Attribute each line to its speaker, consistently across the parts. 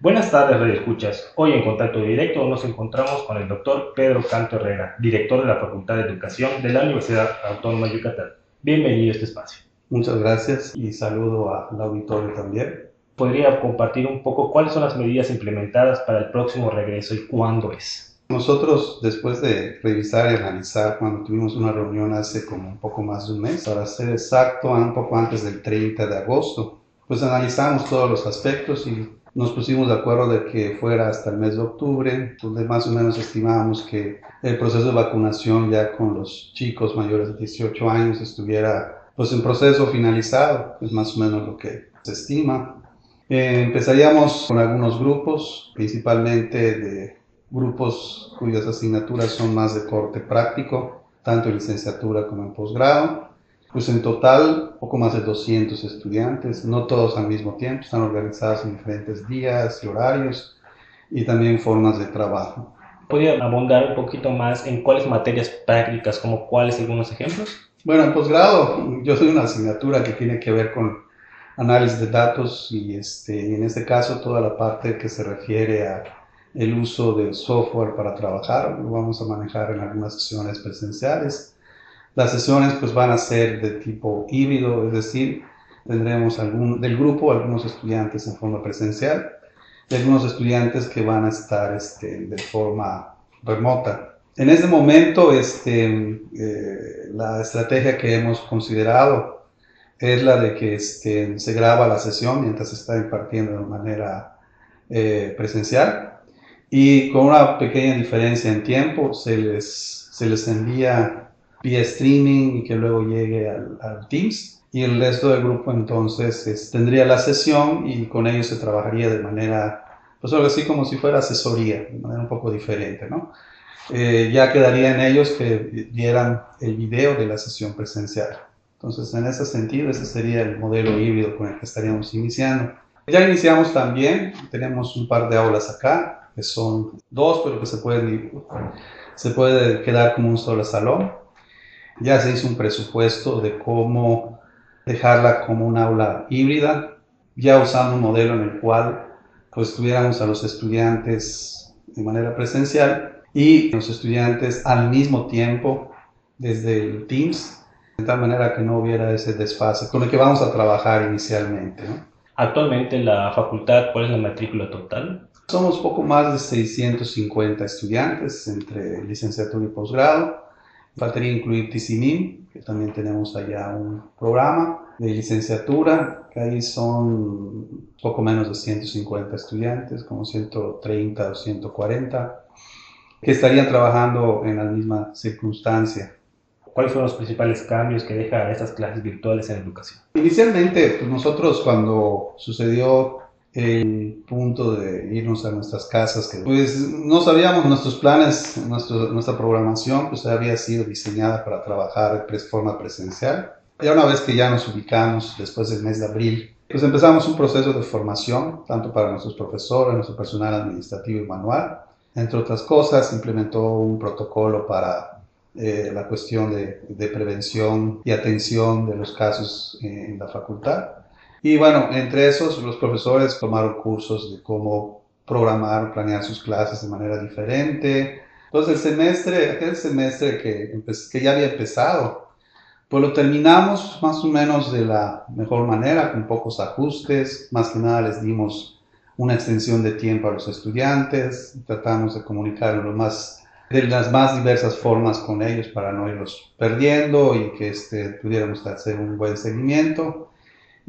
Speaker 1: Buenas tardes, Radio Escuchas. Hoy en contacto directo nos encontramos con el doctor Pedro Canto Herrera, director de la Facultad de Educación de la Universidad Autónoma de Yucatán. Bienvenido a este espacio.
Speaker 2: Muchas gracias y saludo al auditorio también.
Speaker 1: ¿Podría compartir un poco cuáles son las medidas implementadas para el próximo regreso y cuándo es?
Speaker 2: Nosotros, después de revisar y analizar, cuando tuvimos una reunión hace como un poco más de un mes, para ser exacto, un poco antes del 30 de agosto, pues analizamos todos los aspectos y nos pusimos de acuerdo de que fuera hasta el mes de octubre, donde más o menos estimábamos que el proceso de vacunación ya con los chicos mayores de 18 años estuviera pues en proceso finalizado, es más o menos lo que se estima. Eh, empezaríamos con algunos grupos, principalmente de grupos cuyas asignaturas son más de corte práctico, tanto en licenciatura como en posgrado. Pues en total, poco más de 200 estudiantes, no todos al mismo tiempo, están organizados en diferentes días y horarios y también formas de trabajo.
Speaker 1: ¿Podría abundar un poquito más en cuáles materias prácticas, como cuáles algunos ejemplos?
Speaker 2: Bueno, en posgrado yo soy una asignatura que tiene que ver con análisis de datos y este, en este caso toda la parte que se refiere a el uso del software para trabajar, lo vamos a manejar en algunas sesiones presenciales las sesiones pues van a ser de tipo híbrido, es decir, tendremos algún, del grupo algunos estudiantes en forma presencial y algunos estudiantes que van a estar este, de forma remota. En este momento, este, eh, la estrategia que hemos considerado es la de que este, se graba la sesión mientras se está impartiendo de manera eh, presencial y con una pequeña diferencia en tiempo se les, se les envía vía streaming y que luego llegue al, Teams. Y el resto del grupo entonces tendría la sesión y con ellos se trabajaría de manera, pues algo así como si fuera asesoría, de manera un poco diferente, ¿no? Eh, ya quedaría en ellos que dieran el video de la sesión presencial. Entonces, en ese sentido, ese sería el modelo híbrido con el que estaríamos iniciando. Ya iniciamos también, tenemos un par de aulas acá, que son dos, pero que se pueden, se puede quedar como un solo salón ya se hizo un presupuesto de cómo dejarla como un aula híbrida, ya usando un modelo en el cual pues tuviéramos a los estudiantes de manera presencial y los estudiantes al mismo tiempo desde el Teams, de tal manera que no hubiera ese desfase con el que vamos a trabajar inicialmente.
Speaker 1: Actualmente la facultad, ¿cuál es la matrícula total?
Speaker 2: Somos poco más de 650 estudiantes entre licenciatura y posgrado Faltaría incluir TCNIM, que también tenemos allá un programa de licenciatura, que ahí son poco menos de 150 estudiantes, como 130 o 140, que estarían trabajando en la misma circunstancia.
Speaker 1: ¿Cuáles son los principales cambios que deja estas clases virtuales en educación?
Speaker 2: Inicialmente, pues nosotros cuando sucedió el punto de irnos a nuestras casas, que pues no sabíamos nuestros planes, nuestra programación pues había sido diseñada para trabajar de forma presencial. Ya una vez que ya nos ubicamos después del mes de abril, pues empezamos un proceso de formación, tanto para nuestros profesores, nuestro personal administrativo y manual. Entre otras cosas, implementó un protocolo para eh, la cuestión de, de prevención y atención de los casos en la facultad y bueno, entre esos los profesores tomaron cursos de cómo programar, planear sus clases de manera diferente. Entonces el semestre, aquel semestre que, ya había empezado, pues lo terminamos más o menos de la mejor manera, con pocos ajustes. Más que nada les dimos una extensión de tiempo a los estudiantes, tratamos de comunicar lo más, de las más diversas formas con ellos para no irlos perdiendo y que este, pudiéramos hacer un buen seguimiento.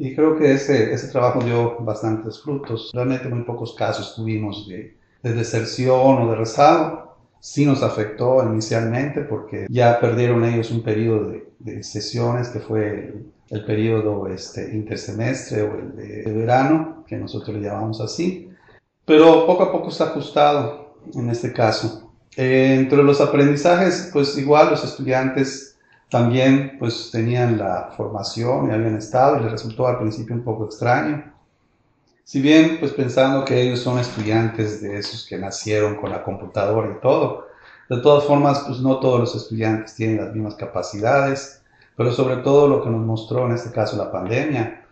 Speaker 2: Y creo que ese, ese trabajo dio bastantes frutos. Realmente muy pocos casos tuvimos de, de deserción o de rezago. Sí nos afectó inicialmente porque ya perdieron ellos un periodo de, de sesiones que fue el, el periodo este, intersemestre o el de, de, verano, que nosotros le llamamos así. Pero poco a poco se ha ajustado en este caso. Eh, entre los aprendizajes, pues igual los estudiantes también pues tenían la formación y habían estado y les resultó al principio un poco extraño. Si bien pues pensando que ellos son estudiantes de esos que nacieron con la computadora y todo, de todas formas pues no todos los estudiantes tienen las mismas capacidades, pero sobre todo lo que nos mostró en este caso la pandemia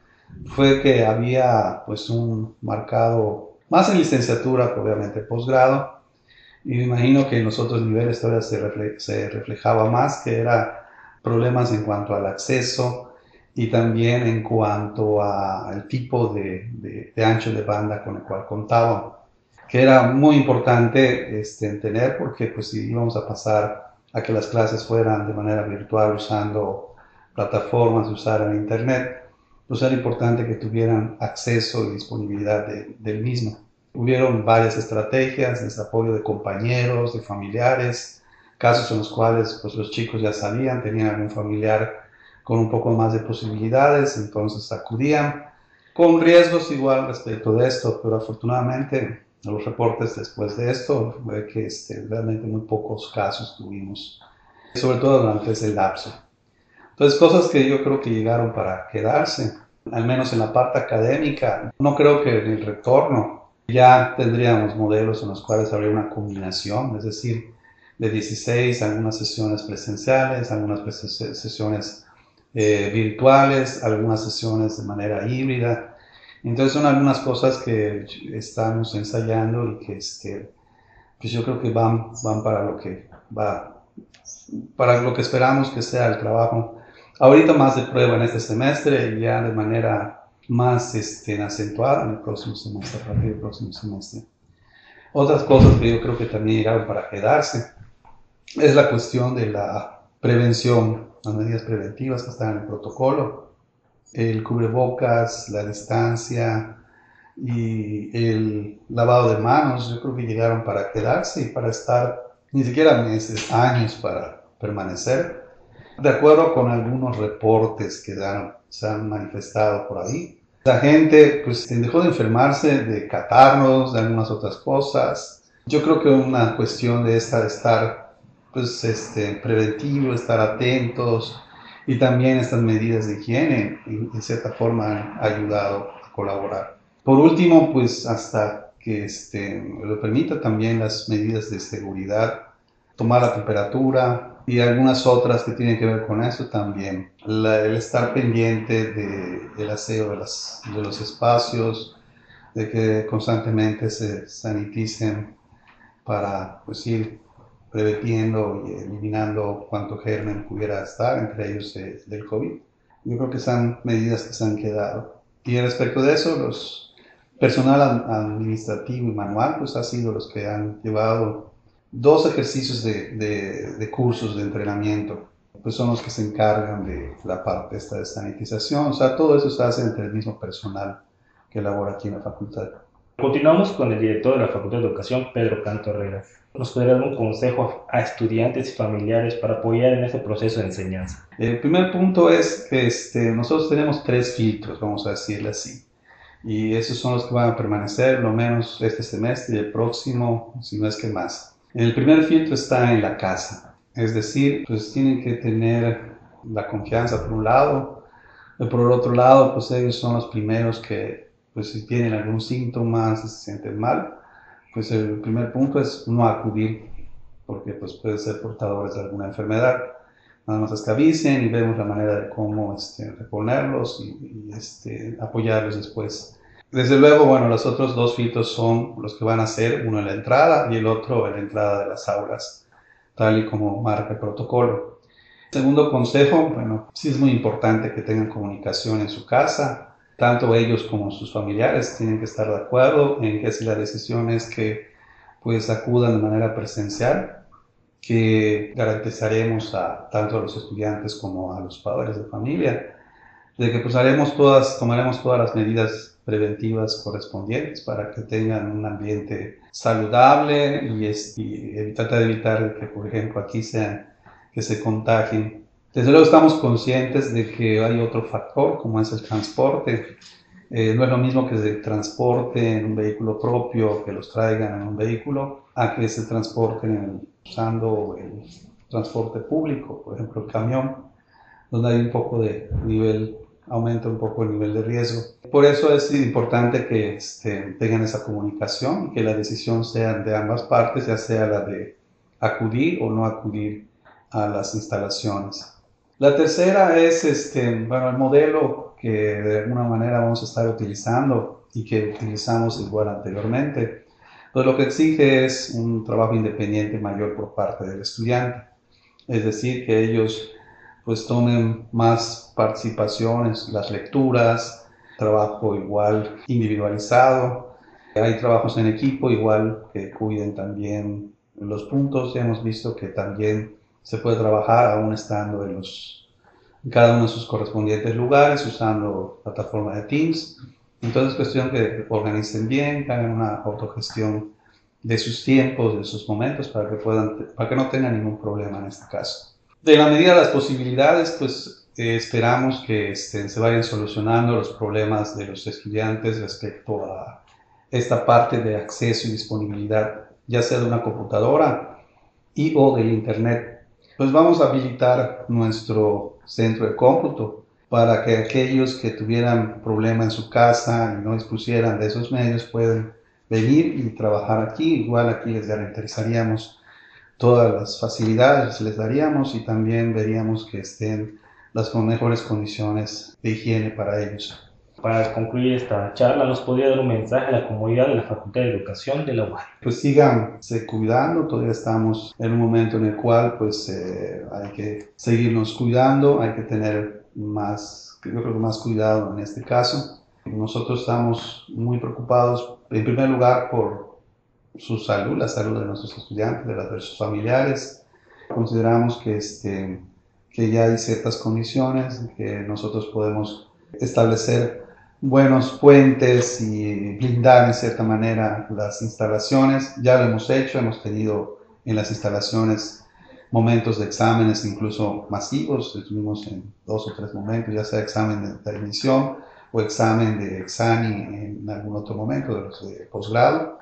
Speaker 2: fue que había pues un marcado más en licenciatura, obviamente posgrado, y me imagino que en los otros niveles todavía se reflejaba más, que era problemas en cuanto al acceso y también en cuanto al tipo de, ancho de banda con el cual contaban, que era muy importante este, tener porque pues si íbamos a pasar a que las clases fueran de manera virtual usando plataformas, usar el internet, pues era importante que tuvieran acceso y disponibilidad del mismo. Hubieron varias estrategias, de apoyo de compañeros, de familiares, casos en los cuales pues, los chicos ya sabían, tenían algún familiar con un poco más de posibilidades, entonces acudían, con riesgos igual respecto de esto, pero afortunadamente los reportes después de esto fue que este, realmente muy pocos casos tuvimos, sobre todo durante ese lapso. Entonces, cosas que yo creo que llegaron para quedarse, al menos en la parte académica. No creo que en el retorno ya tendríamos modelos en los cuales habría una combinación, es decir, de 16, algunas sesiones presenciales, algunas sesiones eh, virtuales, algunas sesiones de manera híbrida. Entonces son algunas cosas que estamos ensayando y que este, pues yo creo que van, van para lo que va, para lo que esperamos que sea el trabajo. Ahorita más de prueba en este semestre y ya de manera más este, acentuada en el próximo semestre, a partir del próximo semestre. Otras cosas que yo creo que también llegaron para quedarse es la cuestión de la prevención, las medidas preventivas que están en el protocolo, el cubrebocas, la distancia y el lavado de manos, yo creo que llegaron para quedarse y para estar ni siquiera meses, años para permanecer. De acuerdo con algunos reportes que se han manifestado por ahí, la gente pues dejó de enfermarse, de catarnos, de algunas otras cosas. Yo creo que una cuestión de esta de estar pues, este, preventivo, estar atentos y también estas medidas de higiene, en, cierta forma, han ayudado a colaborar. Por último, pues hasta que este, lo permita también las medidas de seguridad, tomar la temperatura y algunas otras que tienen que ver con eso también. el estar pendiente de, del aseo de, las, de los espacios, de que constantemente se saniticen para pues, ir preveniendo y eliminando cuanto germen pudiera estar, entre ellos del COVID. Yo creo que son medidas que se han quedado. Y respecto de eso, los personal administrativo y manual, pues ha sido los que han llevado dos ejercicios de, de, cursos de entrenamiento, pues son los que se encargan de la parte esta de sanitización, o sea, todo eso se hace entre el mismo personal que labora aquí en la facultad.
Speaker 1: Continuamos con el director de la Facultad de Educación, Pedro Canto Herrera. ¿Nos podría dar un consejo a estudiantes y familiares para apoyar en este proceso de enseñanza?
Speaker 2: El primer punto es este, nosotros tenemos tres filtros, vamos a decirle así. Y esos son los que van a permanecer lo menos este semestre y el próximo, si no es que más. El primer filtro está en la casa. Es decir, pues tienen que tener la confianza por un lado. Y por el otro lado, pues ellos son los primeros que pues si tienen algún síntoma, si se sienten mal, pues el primer punto es no acudir, porque pues pueden ser portadores de alguna enfermedad. Nada más es que avisen y vemos la manera de cómo este, reponerlos y, este, apoyarlos después. Desde luego, bueno, los otros dos filtros son los que van a ser, uno en la entrada y el otro en la entrada de las aulas, tal y como marca el protocolo. Segundo consejo, bueno, sí es muy importante que tengan comunicación en su casa, tanto ellos como sus familiares tienen que estar de acuerdo en que si la decisión es que pues acudan de manera presencial, que garantizaremos a tanto a los estudiantes como a los padres de familia, de que pues todas, tomaremos todas las medidas preventivas correspondientes para que tengan un ambiente saludable y, y tratar de evitar que, por ejemplo, aquí sean, que se contagien desde luego estamos conscientes de que hay otro factor, como es el transporte. Eh, no es lo mismo que se transporte en un vehículo propio, que los traigan en un vehículo, a que se transporten usando el transporte público, por ejemplo el camión, donde hay un poco de nivel, aumenta un poco el nivel de riesgo. Por eso es importante que este, tengan esa comunicación que la decisión sea de ambas partes, ya sea la de acudir o no acudir a las instalaciones. La tercera es este, bueno, el modelo que de alguna manera vamos a estar utilizando y que utilizamos igual anteriormente. Pues lo que exige es un trabajo independiente mayor por parte del estudiante, es decir, que ellos pues tomen más participación en las lecturas, trabajo igual individualizado, hay trabajos en equipo igual que cuiden también los puntos, hemos visto que también se puede trabajar aún estando en los cada uno de sus correspondientes lugares usando plataforma de Teams. Entonces es cuestión que organicen bien, que hagan una autogestión de sus tiempos, de sus momentos, para que, puedan, para que no tengan ningún problema en este caso. De la medida de las posibilidades, pues eh, esperamos que este, se vayan solucionando los problemas de los estudiantes respecto a esta parte de acceso y disponibilidad, ya sea de una computadora y o del Internet. Pues vamos a habilitar nuestro centro de cómputo para que aquellos que tuvieran problema en su casa y no dispusieran de esos medios puedan venir y trabajar aquí. Igual aquí les garantizaríamos todas las facilidades, les daríamos y también veríamos que estén las mejores condiciones de higiene para ellos.
Speaker 1: Para concluir esta charla, ¿nos podría dar un mensaje a la comunidad de la Facultad de Educación de la UAS?
Speaker 2: Pues síganse cuidando, todavía estamos en un momento en el cual pues eh, hay que seguirnos cuidando, hay que tener más, yo creo que más cuidado en este caso. Nosotros estamos muy preocupados, en primer lugar, por su salud, la salud de nuestros estudiantes, de, las, de sus familiares. Consideramos que, este, que ya hay ciertas condiciones que nosotros podemos establecer buenos puentes y blindar en cierta manera las instalaciones. Ya lo hemos hecho, hemos tenido en las instalaciones momentos de exámenes incluso masivos, estuvimos en dos o tres momentos, ya sea examen de admisión o examen de examen en algún otro momento de los de posgrado.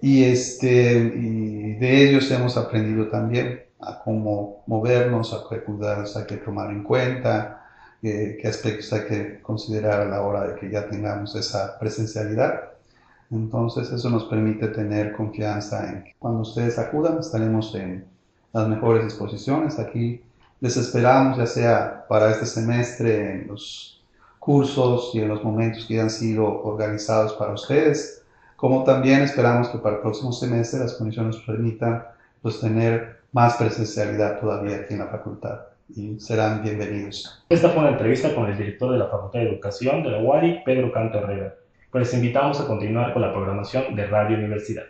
Speaker 2: Y, este, y de ellos hemos aprendido también a cómo movernos, a qué cuidados hay que tomar en cuenta, qué, aspectos hay que considerar a la hora de que ya tengamos esa presencialidad. Entonces eso nos permite tener confianza en que cuando ustedes acudan estaremos en las mejores disposiciones. Aquí les esperamos ya sea para este semestre en los cursos y en los momentos que han sido organizados para ustedes, como también esperamos que para el próximo semestre las condiciones nos permitan pues tener más presencialidad todavía aquí en la facultad y serán bienvenidos.
Speaker 1: Esta fue una entrevista con el director de la Facultad de Educación de la UARI, Pedro Canto Herrera. Pues les invitamos a continuar con la programación de Radio Universidad.